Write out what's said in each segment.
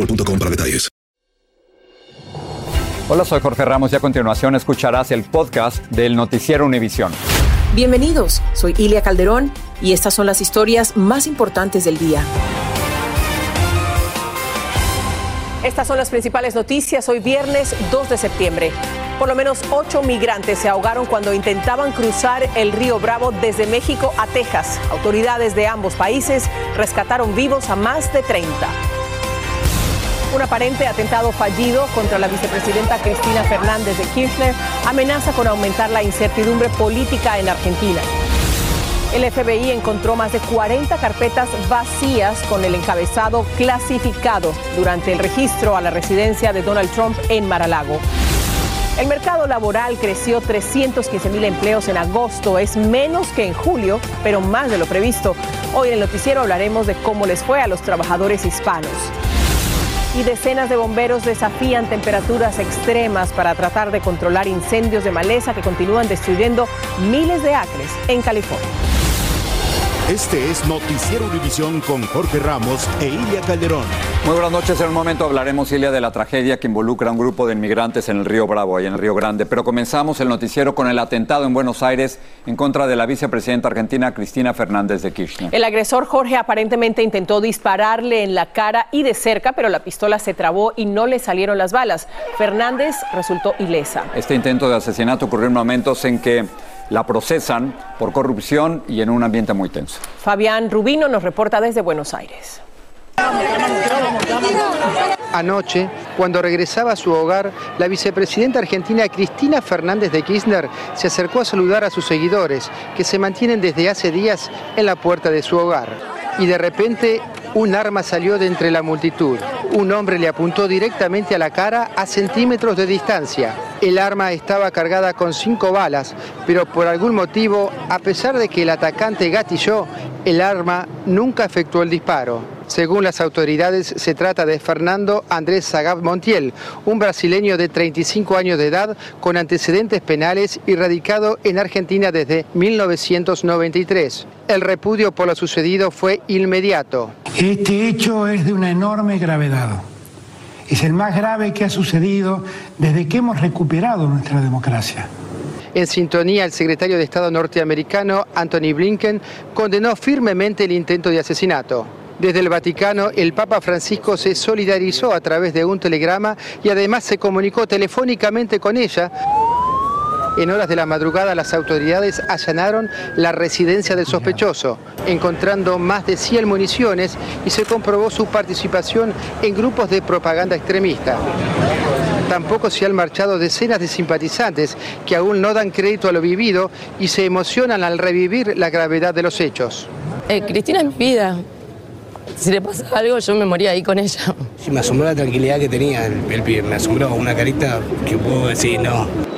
boostmobile.com para detalles. Hola, soy Jorge Ramos y a continuación escucharás el podcast del Noticiero Univisión. Bienvenidos, soy Ilia Calderón y estas son las historias más importantes del día. Estas son las principales noticias hoy viernes 2 de septiembre. Por lo menos ocho migrantes se ahogaron cuando intentaban cruzar el río Bravo desde México a Texas. Autoridades de ambos países rescataron vivos a más de 30. Un aparente atentado fallido contra la vicepresidenta Cristina Fernández de Kirchner amenaza con aumentar la incertidumbre política en Argentina. El FBI encontró más de 40 carpetas vacías con el encabezado clasificado durante el registro a la residencia de Donald Trump en Mar-a-Lago. El mercado laboral creció 315 mil empleos en agosto, es menos que en julio, pero más de lo previsto. Hoy en el noticiero hablaremos de cómo les fue a los trabajadores hispanos y decenas de bomberos desafían temperaturas extremas para tratar de controlar incendios de maleza que continúan destruyendo miles de acres en California. Este es Noticiero Univisión con Jorge Ramos e Ilia Calderón. Muy buenas noches. En un momento hablaremos, Ilia, de la tragedia que involucra a un grupo de inmigrantes en el Río Bravo, ahí en el Río Grande. Pero comenzamos el noticiero con el atentado en Buenos Aires en contra de la vicepresidenta argentina Cristina Fernández de Kirchner. El agresor Jorge aparentemente intentó dispararle en la cara y de cerca, pero la pistola se trabó y no le salieron las balas. Fernández resultó ilesa. Este intento de asesinato ocurrió en momentos en que la procesan por corrupción y en un ambiente muy tenso. Fabián Rubino nos reporta desde Buenos Aires. Anoche, cuando regresaba a su hogar, la vicepresidenta argentina Cristina Fernández de Kirchner se acercó a saludar a sus seguidores, que se mantienen desde hace días en la puerta de su hogar. Y de repente, un arma salió de entre la multitud. Un hombre le apuntó directamente a la cara a centímetros de distancia. El arma estaba cargada con cinco balas, pero por algún motivo, a pesar de que el atacante gatilló, el arma nunca efectuó el disparo. Según las autoridades, se trata de Fernando Andrés Zagab Montiel, un brasileño de 35 años de edad con antecedentes penales y radicado en Argentina desde 1993. El repudio por lo sucedido fue inmediato. Este hecho es de una enorme gravedad. Es el más grave que ha sucedido desde que hemos recuperado nuestra democracia. En sintonía, el secretario de Estado norteamericano, Anthony Blinken, condenó firmemente el intento de asesinato. Desde el Vaticano, el Papa Francisco se solidarizó a través de un telegrama y además se comunicó telefónicamente con ella. En horas de la madrugada las autoridades allanaron la residencia del sospechoso, encontrando más de 100 municiones y se comprobó su participación en grupos de propaganda extremista. Tampoco se han marchado decenas de simpatizantes que aún no dan crédito a lo vivido y se emocionan al revivir la gravedad de los hechos. Eh, Cristina es vida, si le pasa algo, yo me moría ahí con ella. Sí, me asombró la tranquilidad que tenía el, el pibe, me asombró una carita que puedo decir no.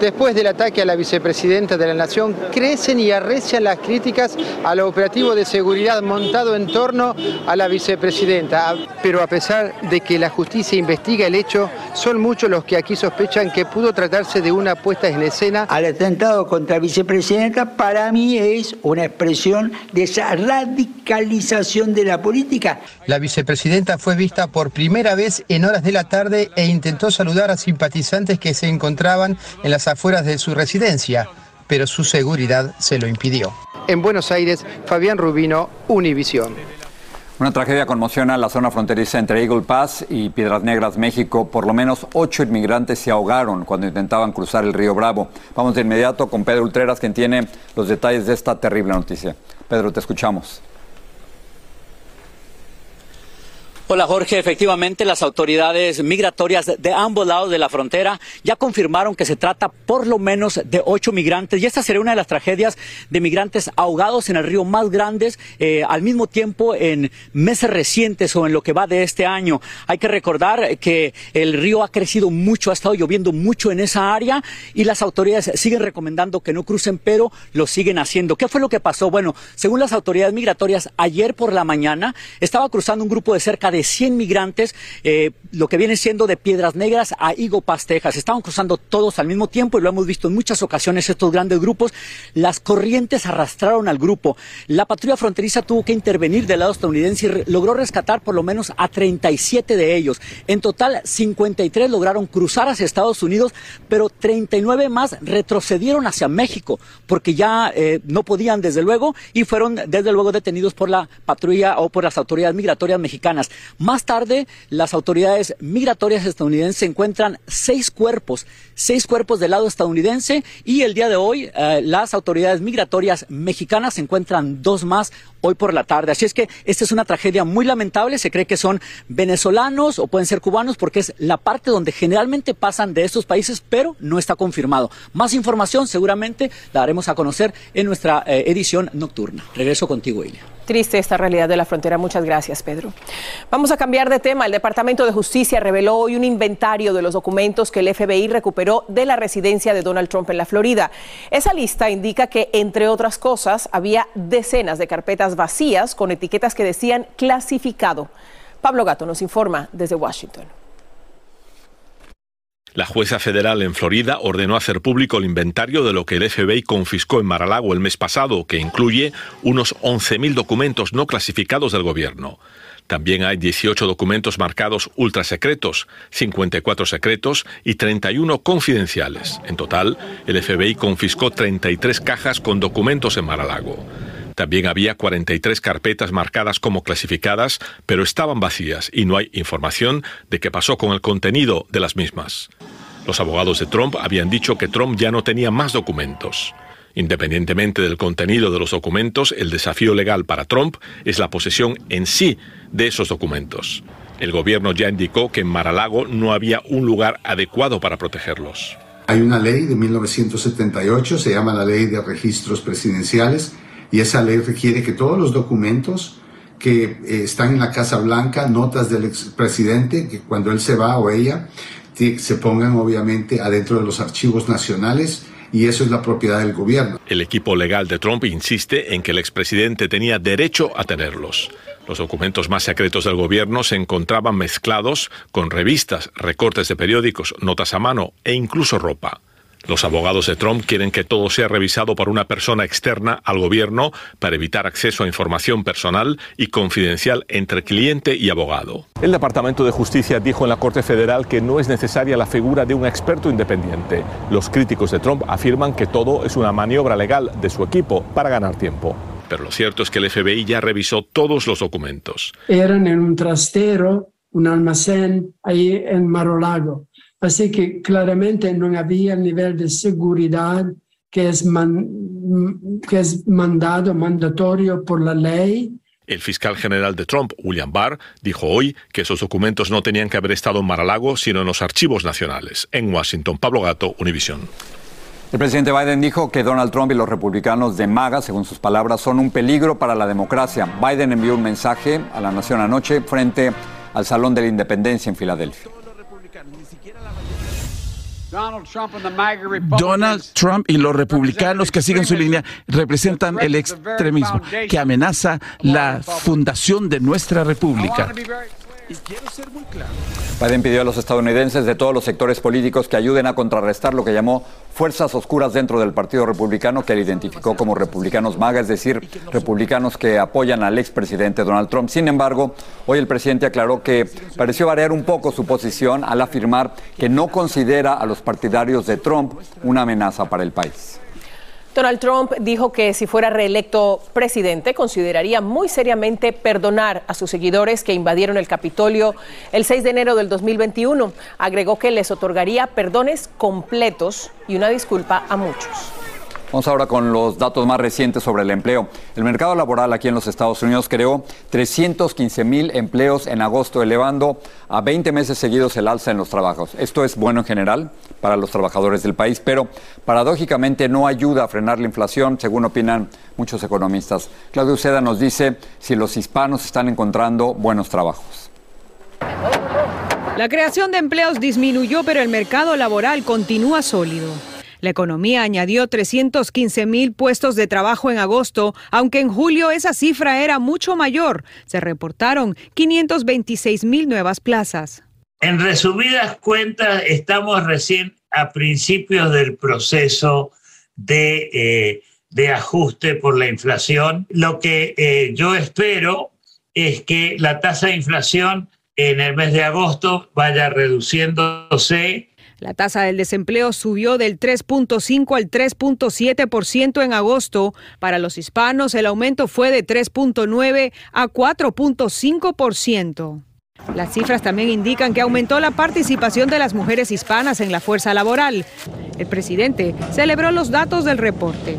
Después del ataque a la vicepresidenta de la Nación, crecen y arrecian las críticas al operativo de seguridad montado en torno a la vicepresidenta. Pero a pesar de que la justicia investiga el hecho, son muchos los que aquí sospechan que pudo tratarse de una puesta en escena. Al atentado contra la vicepresidenta para mí es una expresión de esa radicalización de la política. La vicepresidenta fue vista por primera vez en horas de la tarde e intentó saludar a simpatizantes que se encontraban en las afueras de su residencia, pero su seguridad se lo impidió. En Buenos Aires, Fabián Rubino, Univisión. Una tragedia conmociona la zona fronteriza entre Eagle Pass y Piedras Negras, México. Por lo menos ocho inmigrantes se ahogaron cuando intentaban cruzar el río Bravo. Vamos de inmediato con Pedro Ultreras, quien tiene los detalles de esta terrible noticia. Pedro, te escuchamos. Hola Jorge, efectivamente las autoridades migratorias de ambos lados de la frontera ya confirmaron que se trata por lo menos de ocho migrantes y esta sería una de las tragedias de migrantes ahogados en el río más grandes eh, al mismo tiempo en meses recientes o en lo que va de este año. Hay que recordar que el río ha crecido mucho, ha estado lloviendo mucho en esa área y las autoridades siguen recomendando que no crucen, pero lo siguen haciendo. ¿Qué fue lo que pasó? Bueno, según las autoridades migratorias, ayer por la mañana estaba cruzando un grupo de cerca de 100 migrantes, eh, lo que viene siendo de Piedras Negras a Higo Texas. Estaban cruzando todos al mismo tiempo y lo hemos visto en muchas ocasiones estos grandes grupos. Las corrientes arrastraron al grupo. La patrulla fronteriza tuvo que intervenir del lado estadounidense y logró rescatar por lo menos a 37 de ellos. En total, 53 lograron cruzar hacia Estados Unidos, pero 39 más retrocedieron hacia México porque ya eh, no podían, desde luego, y fueron desde luego detenidos por la patrulla o por las autoridades migratorias mexicanas. Más tarde, las autoridades migratorias estadounidenses encuentran seis cuerpos, seis cuerpos del lado estadounidense y el día de hoy eh, las autoridades migratorias mexicanas encuentran dos más hoy por la tarde. Así es que esta es una tragedia muy lamentable. Se cree que son venezolanos o pueden ser cubanos porque es la parte donde generalmente pasan de estos países, pero no está confirmado. Más información seguramente la daremos a conocer en nuestra eh, edición nocturna. Regreso contigo, Ilia. Triste esta realidad de la frontera. Muchas gracias, Pedro. Vamos a cambiar de tema. El Departamento de Justicia reveló hoy un inventario de los documentos que el FBI recuperó de la residencia de Donald Trump en la Florida. Esa lista indica que, entre otras cosas, había decenas de carpetas vacías con etiquetas que decían clasificado. Pablo Gato nos informa desde Washington. La jueza federal en Florida ordenó hacer público el inventario de lo que el FBI confiscó en Mar-a-Lago el mes pasado, que incluye unos 11.000 documentos no clasificados del gobierno. También hay 18 documentos marcados ultrasecretos, 54 secretos y 31 confidenciales. En total, el FBI confiscó 33 cajas con documentos en Mar-a-Lago. También había 43 carpetas marcadas como clasificadas, pero estaban vacías y no hay información de qué pasó con el contenido de las mismas. Los abogados de Trump habían dicho que Trump ya no tenía más documentos. Independientemente del contenido de los documentos, el desafío legal para Trump es la posesión en sí de esos documentos. El gobierno ya indicó que en Mar-a-Lago no había un lugar adecuado para protegerlos. Hay una ley de 1978, se llama la Ley de Registros Presidenciales, y esa ley requiere que todos los documentos que eh, están en la Casa Blanca, notas del expresidente, que cuando él se va o ella, se pongan obviamente adentro de los archivos nacionales y eso es la propiedad del gobierno. El equipo legal de Trump insiste en que el expresidente tenía derecho a tenerlos. Los documentos más secretos del gobierno se encontraban mezclados con revistas, recortes de periódicos, notas a mano e incluso ropa. Los abogados de Trump quieren que todo sea revisado por una persona externa al gobierno para evitar acceso a información personal y confidencial entre cliente y abogado. El Departamento de Justicia dijo en la Corte Federal que no es necesaria la figura de un experto independiente. Los críticos de Trump afirman que todo es una maniobra legal de su equipo para ganar tiempo. Pero lo cierto es que el FBI ya revisó todos los documentos. Eran en un trastero, un almacén ahí en Marolago Así que claramente no había el nivel de seguridad que es, que es mandado, mandatorio por la ley. El fiscal general de Trump, William Barr, dijo hoy que esos documentos no tenían que haber estado en Mar-a-Lago, sino en los archivos nacionales. En Washington, Pablo Gato, Univision. El presidente Biden dijo que Donald Trump y los republicanos de MAGA, según sus palabras, son un peligro para la democracia. Biden envió un mensaje a la nación anoche frente al Salón de la Independencia en Filadelfia. Donald Trump y los republicanos que siguen su línea representan el extremismo que amenaza la fundación de nuestra república. Y quiero ser muy claro. Biden pidió a los estadounidenses de todos los sectores políticos que ayuden a contrarrestar lo que llamó fuerzas oscuras dentro del Partido Republicano, que él identificó como republicanos maga, es decir, republicanos que apoyan al expresidente Donald Trump. Sin embargo, hoy el presidente aclaró que pareció variar un poco su posición al afirmar que no considera a los partidarios de Trump una amenaza para el país. Donald Trump dijo que si fuera reelecto presidente consideraría muy seriamente perdonar a sus seguidores que invadieron el Capitolio el 6 de enero del 2021. Agregó que les otorgaría perdones completos y una disculpa a muchos. Vamos ahora con los datos más recientes sobre el empleo. El mercado laboral aquí en los Estados Unidos creó 315 mil empleos en agosto, elevando a 20 meses seguidos el alza en los trabajos. Esto es bueno en general para los trabajadores del país, pero paradójicamente no ayuda a frenar la inflación, según opinan muchos economistas. Claudio Uceda nos dice si los hispanos están encontrando buenos trabajos. La creación de empleos disminuyó, pero el mercado laboral continúa sólido. La economía añadió 315 mil puestos de trabajo en agosto, aunque en julio esa cifra era mucho mayor. Se reportaron 526 mil nuevas plazas. En resumidas cuentas, estamos recién a principios del proceso de, eh, de ajuste por la inflación. Lo que eh, yo espero es que la tasa de inflación en el mes de agosto vaya reduciéndose la tasa del desempleo subió del 3.5 al 3.7% en agosto. Para los hispanos, el aumento fue de 3.9 a 4.5%. Las cifras también indican que aumentó la participación de las mujeres hispanas en la fuerza laboral. El presidente celebró los datos del reporte.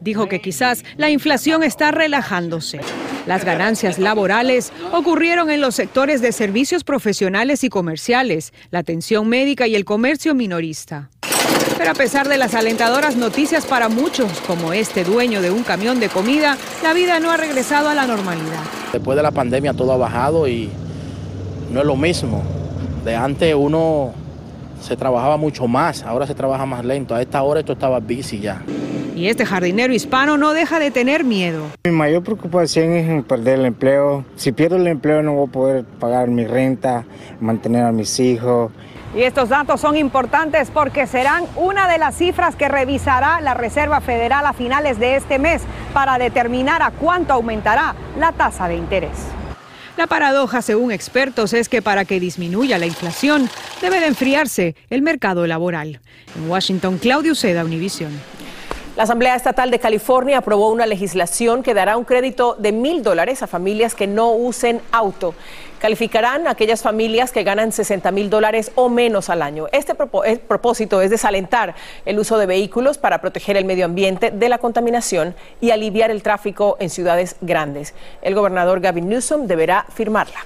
Dijo que quizás la inflación está relajándose. Las ganancias laborales ocurrieron en los sectores de servicios profesionales y comerciales, la atención médica y el comercio minorista. Pero a pesar de las alentadoras noticias para muchos, como este dueño de un camión de comida, la vida no ha regresado a la normalidad. Después de la pandemia todo ha bajado y no es lo mismo. De antes uno se trabajaba mucho más, ahora se trabaja más lento. A esta hora esto estaba busy ya. Y este jardinero hispano no deja de tener miedo. Mi mayor preocupación es perder el empleo. Si pierdo el empleo no voy a poder pagar mi renta, mantener a mis hijos. Y estos datos son importantes porque serán una de las cifras que revisará la Reserva Federal a finales de este mes para determinar a cuánto aumentará la tasa de interés. La paradoja, según expertos, es que para que disminuya la inflación debe de enfriarse el mercado laboral. En Washington, Claudio Seda, Univision. La Asamblea Estatal de California aprobó una legislación que dará un crédito de mil dólares a familias que no usen auto. Calificarán aquellas familias que ganan 60 mil dólares o menos al año. Este propósito es desalentar el uso de vehículos para proteger el medio ambiente de la contaminación y aliviar el tráfico en ciudades grandes. El gobernador Gavin Newsom deberá firmarla.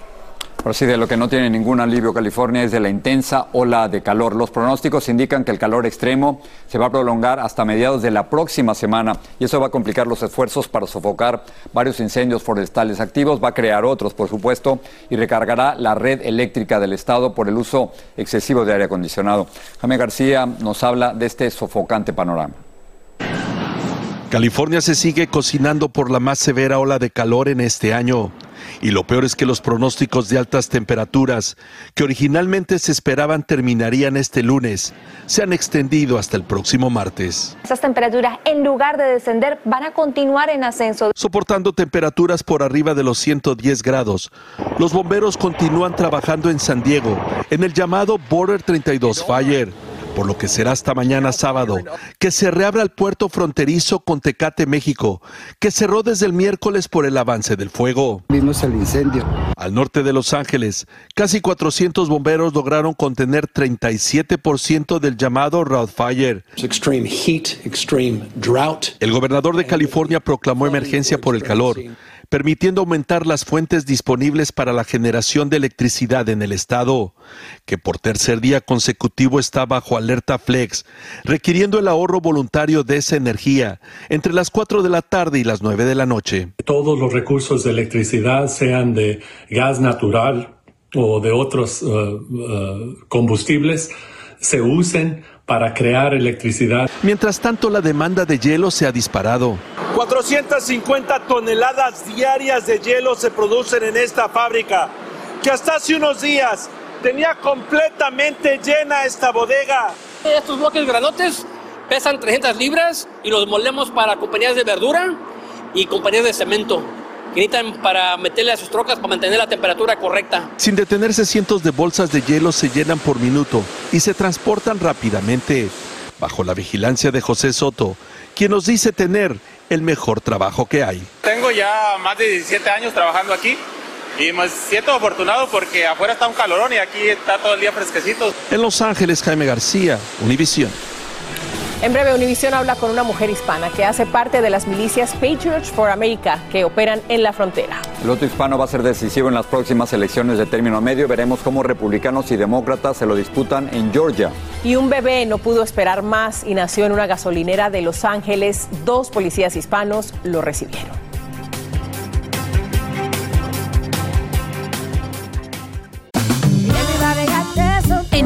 Pero sí, de lo que no tiene ningún alivio California es de la intensa ola de calor. Los pronósticos indican que el calor extremo se va a prolongar hasta mediados de la próxima semana y eso va a complicar los esfuerzos para sofocar varios incendios forestales activos, va a crear otros, por supuesto, y recargará la red eléctrica del Estado por el uso excesivo de aire acondicionado. Jaime García nos habla de este sofocante panorama. California se sigue cocinando por la más severa ola de calor en este año. Y lo peor es que los pronósticos de altas temperaturas, que originalmente se esperaban terminarían este lunes, se han extendido hasta el próximo martes. Esas temperaturas, en lugar de descender, van a continuar en ascenso. Soportando temperaturas por arriba de los 110 grados, los bomberos continúan trabajando en San Diego, en el llamado Border 32 Fire por lo que será hasta mañana sábado, que se reabra el puerto fronterizo con Tecate, México, que cerró desde el miércoles por el avance del fuego. Vimos el incendio. Al norte de Los Ángeles, casi 400 bomberos lograron contener 37% del llamado Road Fire. El gobernador de California proclamó emergencia por el calor permitiendo aumentar las fuentes disponibles para la generación de electricidad en el estado, que por tercer día consecutivo está bajo alerta flex, requiriendo el ahorro voluntario de esa energía entre las 4 de la tarde y las 9 de la noche. Todos los recursos de electricidad, sean de gas natural o de otros uh, uh, combustibles, se usen para crear electricidad. Mientras tanto, la demanda de hielo se ha disparado. 450 toneladas diarias de hielo se producen en esta fábrica, que hasta hace unos días tenía completamente llena esta bodega. Estos bloques granotes pesan 300 libras y los molemos para compañías de verdura y compañías de cemento que necesitan para meterle a sus trocas para mantener la temperatura correcta. Sin detenerse, cientos de bolsas de hielo se llenan por minuto y se transportan rápidamente, bajo la vigilancia de José Soto, quien nos dice tener el mejor trabajo que hay. Tengo ya más de 17 años trabajando aquí y me siento afortunado porque afuera está un calorón y aquí está todo el día fresquecito. En Los Ángeles, Jaime García, Univisión. En breve, Univision habla con una mujer hispana que hace parte de las milicias Patriots for America que operan en la frontera. El voto hispano va a ser decisivo en las próximas elecciones de término medio. Veremos cómo republicanos y demócratas se lo disputan en Georgia. Y un bebé no pudo esperar más y nació en una gasolinera de Los Ángeles. Dos policías hispanos lo recibieron.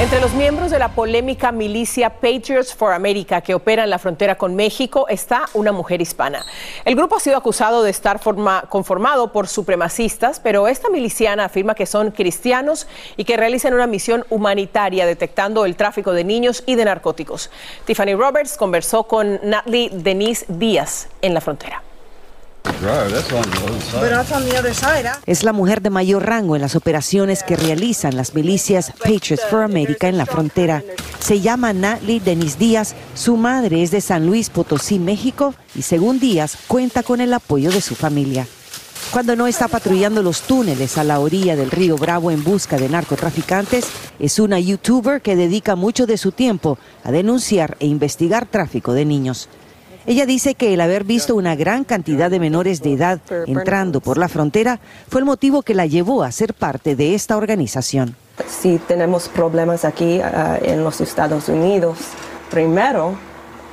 Entre los miembros de la polémica milicia Patriots for America que opera en la frontera con México está una mujer hispana. El grupo ha sido acusado de estar forma- conformado por supremacistas, pero esta miliciana afirma que son cristianos y que realizan una misión humanitaria detectando el tráfico de niños y de narcóticos. Tiffany Roberts conversó con Natalie Denise Díaz en la frontera. Es la mujer de mayor rango en las operaciones que realizan las milicias Patriots for America en la frontera. Se llama Natalie Denis Díaz. Su madre es de San Luis Potosí, México, y según Díaz cuenta con el apoyo de su familia. Cuando no está patrullando los túneles a la orilla del río Bravo en busca de narcotraficantes, es una youtuber que dedica mucho de su tiempo a denunciar e investigar tráfico de niños. Ella dice que el haber visto una gran cantidad de menores de edad entrando por la frontera fue el motivo que la llevó a ser parte de esta organización. si tenemos problemas aquí ah, en los Estados Unidos, primero,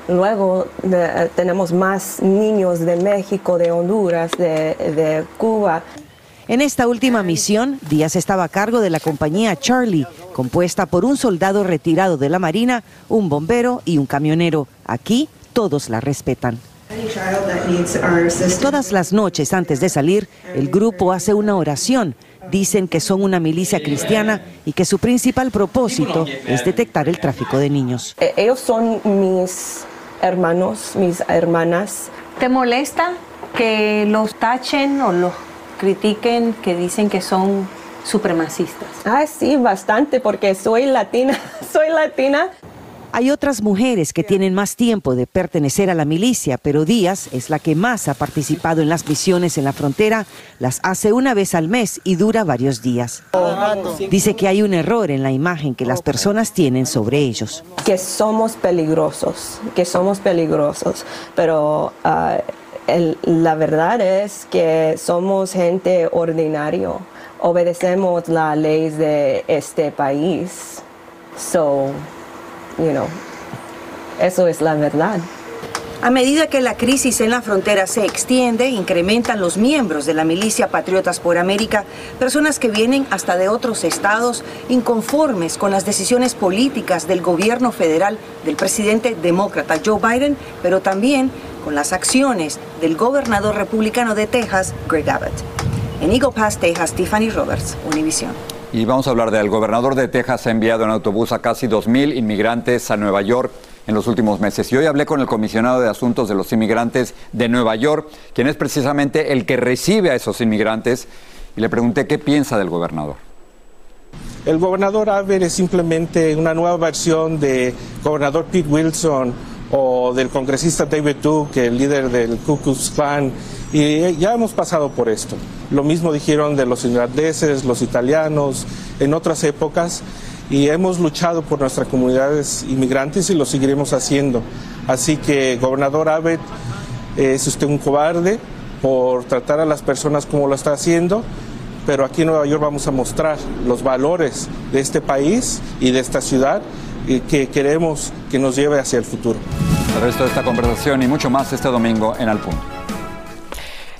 luego eh, tenemos más niños de México, de Honduras, de, de Cuba. En esta última misión, Díaz estaba a cargo de la compañía Charlie, compuesta por un soldado retirado de la Marina, un bombero y un camionero. Aquí todos la respetan. Todas las noches antes de salir, el grupo hace una oración. Dicen que son una milicia cristiana y que su principal propósito es detectar el tráfico de niños. Eh, Ellos son mis hermanos, mis hermanas. ¿Te molesta que los tachen o los critiquen, que dicen que son supremacistas? Ah, sí, bastante, porque soy latina, soy latina. Hay otras mujeres que tienen más tiempo de pertenecer a la milicia, pero Díaz es la que más ha participado en las misiones en la frontera. Las hace una vez al mes y dura varios días. Dice que hay un error en la imagen que las personas tienen sobre ellos. que somos peligrosos, que somos peligrosos, pero ah, el- la verdad es que somos gente ordinario, obedecemos las leyes de este país, so, you know, eso es la verdad. A medida que la crisis en la frontera se extiende, incrementan los miembros de la milicia Patriotas por América, personas que vienen hasta de otros estados inconformes con las decisiones políticas del gobierno federal del presidente demócrata Joe Biden, pero también con las acciones del gobernador republicano de Texas, Greg Abbott. En Eagle Pass, Texas, Tiffany Roberts, Univision. Y vamos a hablar del gobernador de Texas ha enviado en autobús a casi 2.000 inmigrantes a Nueva York en los últimos meses. Y hoy hablé con el comisionado de Asuntos de los Inmigrantes de Nueva York, quien es precisamente el que recibe a esos inmigrantes, y le pregunté qué piensa del gobernador. El gobernador Abbott es simplemente una nueva versión de gobernador Pete Wilson o del congresista David Duke, el líder del Ku Klux Klan, y ya hemos pasado por esto. Lo mismo dijeron de los irlandeses, los italianos, en otras épocas, y hemos luchado por nuestras comunidades inmigrantes y lo seguiremos haciendo. Así que, gobernador Abbott, es usted un cobarde por tratar a las personas como lo está haciendo, pero aquí en Nueva York vamos a mostrar los valores de este país y de esta ciudad que queremos que nos lleve hacia el futuro. El resto de esta conversación y mucho más este domingo en Al Punto.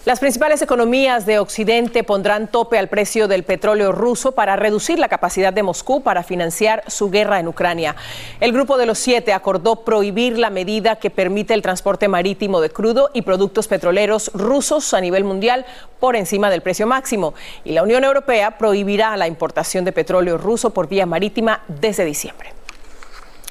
Las principales economías de Occidente pondrán tope al precio del petróleo ruso para reducir la capacidad de Moscú para financiar su guerra en Ucrania. El Grupo de los Siete acordó prohibir la medida que permite el transporte marítimo de crudo y productos petroleros rusos a nivel mundial por encima del precio máximo. Y la Unión Europea prohibirá la importación de petróleo ruso por vía marítima desde diciembre.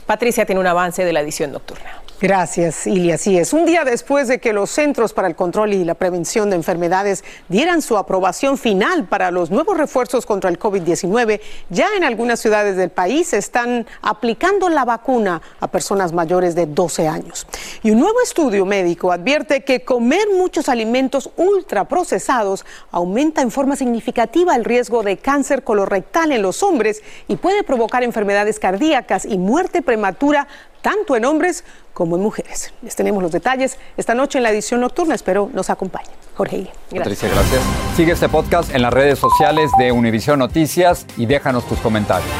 Patricia tiene un avance de la edición nocturna. Gracias, Ilia. Así es. Un día después de que los Centros para el Control y la Prevención de Enfermedades dieran su aprobación final para los nuevos refuerzos contra el COVID-19, ya en algunas ciudades del país están aplicando la vacuna a personas mayores de 12 años. Y un nuevo estudio médico advierte que comer muchos alimentos ultraprocesados aumenta en forma significativa el riesgo de cáncer colorectal en los hombres y puede provocar enfermedades cardíacas y muerte prematura tanto en hombres como en mujeres. Les tenemos los detalles esta noche en la edición nocturna. Espero nos acompañen. Jorge Gracias. Patricia, gracias. Sigue este podcast en las redes sociales de Univision Noticias y déjanos tus comentarios.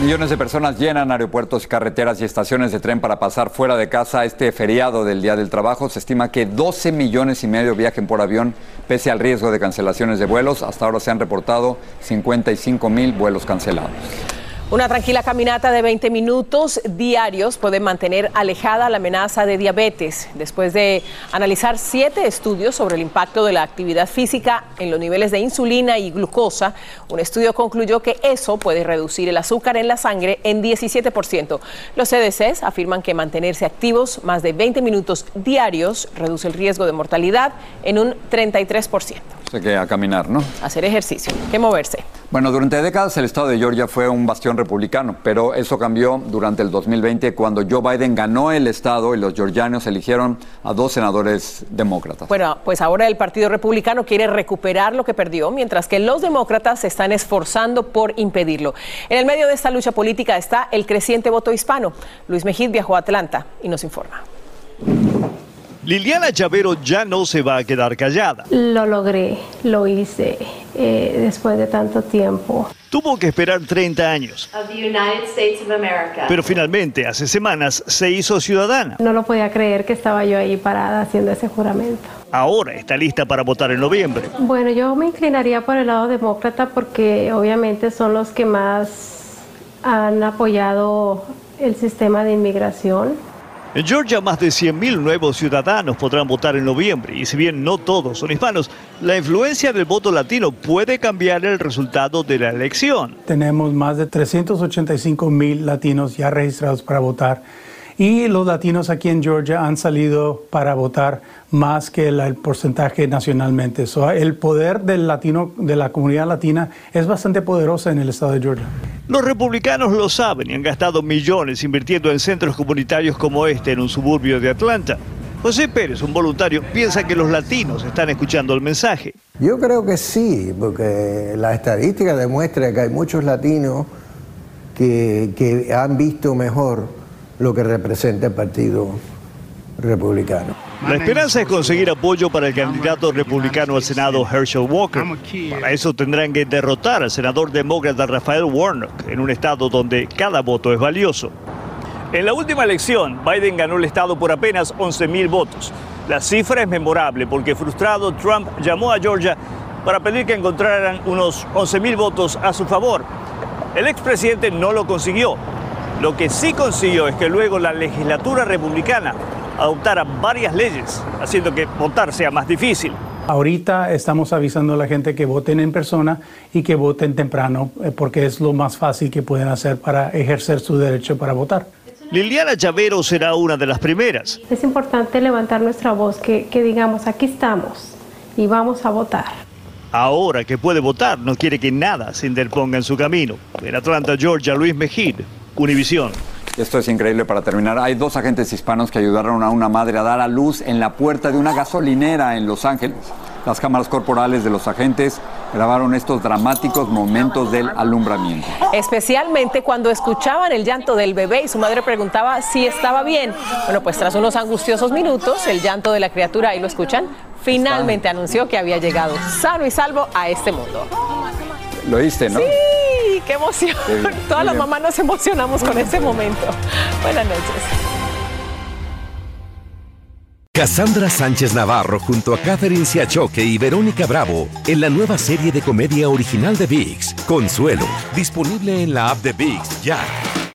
Millones de personas llenan aeropuertos, carreteras y estaciones de tren para pasar fuera de casa este feriado del Día del Trabajo. Se estima que 12 millones y medio viajen por avión pese al riesgo de cancelaciones de vuelos. Hasta ahora se han reportado 55 mil vuelos cancelados. Una tranquila caminata de 20 minutos diarios puede mantener alejada la amenaza de diabetes. Después de analizar siete estudios sobre el impacto de la actividad física en los niveles de insulina y glucosa, un estudio concluyó que eso puede reducir el azúcar en la sangre en 17%. Los CDCs afirman que mantenerse activos más de 20 minutos diarios reduce el riesgo de mortalidad en un 33%. Que a caminar, ¿no? Hacer ejercicio, que moverse. Bueno, durante décadas el estado de Georgia fue un bastión republicano, pero eso cambió durante el 2020 cuando Joe Biden ganó el estado y los georgianos eligieron a dos senadores demócratas. Bueno, pues ahora el Partido Republicano quiere recuperar lo que perdió, mientras que los demócratas se están esforzando por impedirlo. En el medio de esta lucha política está el creciente voto hispano. Luis Mejid viajó a Atlanta y nos informa. Liliana Chavero ya no se va a quedar callada. Lo logré, lo hice eh, después de tanto tiempo. Tuvo que esperar 30 años. Pero finalmente, hace semanas, se hizo ciudadana. No lo podía creer que estaba yo ahí parada haciendo ese juramento. Ahora está lista para votar en noviembre. Bueno, yo me inclinaría por el lado demócrata porque obviamente son los que más han apoyado el sistema de inmigración en Georgia, más de 100.000 nuevos ciudadanos podrán votar en noviembre y si bien no todos son hispanos, la influencia del voto latino puede cambiar el resultado de la elección. Tenemos más de 385 mil latinos ya registrados para votar y los latinos aquí en Georgia han salido para votar más que el, porcentaje nacionalmente. el poder del latino, de la comunidad latina es bastante poderosa en el estado de Georgia. Los republicanos lo saben y han gastado millones invirtiendo en centros comunitarios como este en un suburbio de Atlanta. José Pérez, un voluntario, piensa que los latinos están escuchando el mensaje. Yo creo que sí, porque la estadística demuestra que hay muchos latinos que, que han visto mejor lo que representa el Partido Republicano. La esperanza es conseguir apoyo para el candidato republicano al Senado Herschel Walker. Para eso tendrán que derrotar al senador demócrata Rafael Warnock en un estado donde cada voto es valioso. En la última elección, Biden ganó el estado por apenas 11.000 votos. La cifra es memorable porque frustrado Trump llamó a Georgia para pedir que encontraran unos 11.000 votos a su favor. El expresidente no lo consiguió lo que sí consiguió es que luego la legislatura republicana adoptara varias leyes, haciendo que votar sea más difícil. Ahorita estamos avisando a la gente que voten en persona y que voten temprano, eh, porque es lo más fácil que pueden hacer para ejercer su derecho para votar. Liliana Chavero será una de las primeras. Es importante levantar nuestra voz, que, que digamos, aquí estamos y vamos a votar. Ahora que puede votar, no quiere que nada se interponga en su camino. En Atlanta, Georgia, Luis Mejid, Univisión. Esto es increíble para terminar. Hay dos agentes hispanos que ayudaron a una madre a dar a luz en la puerta de una gasolinera en Los Ángeles. Las cámaras corporales de los agentes grabaron estos dramáticos momentos del alumbramiento. Especialmente cuando escuchaban el llanto del bebé y su madre preguntaba si estaba bien. Bueno, pues tras unos angustiosos minutos, el llanto de la criatura, ahí lo escuchan, finalmente anunció que había llegado sano y salvo a este mundo. Lo oíste, ¿no? Sí, qué emoción. Todas las mamás nos emocionamos con este momento. Buenas noches. Cassandra Sánchez Navarro junto a Catherine Siachoque y Verónica Bravo en la nueva serie de comedia original de VIX, Consuelo, disponible en la app de VIX ya.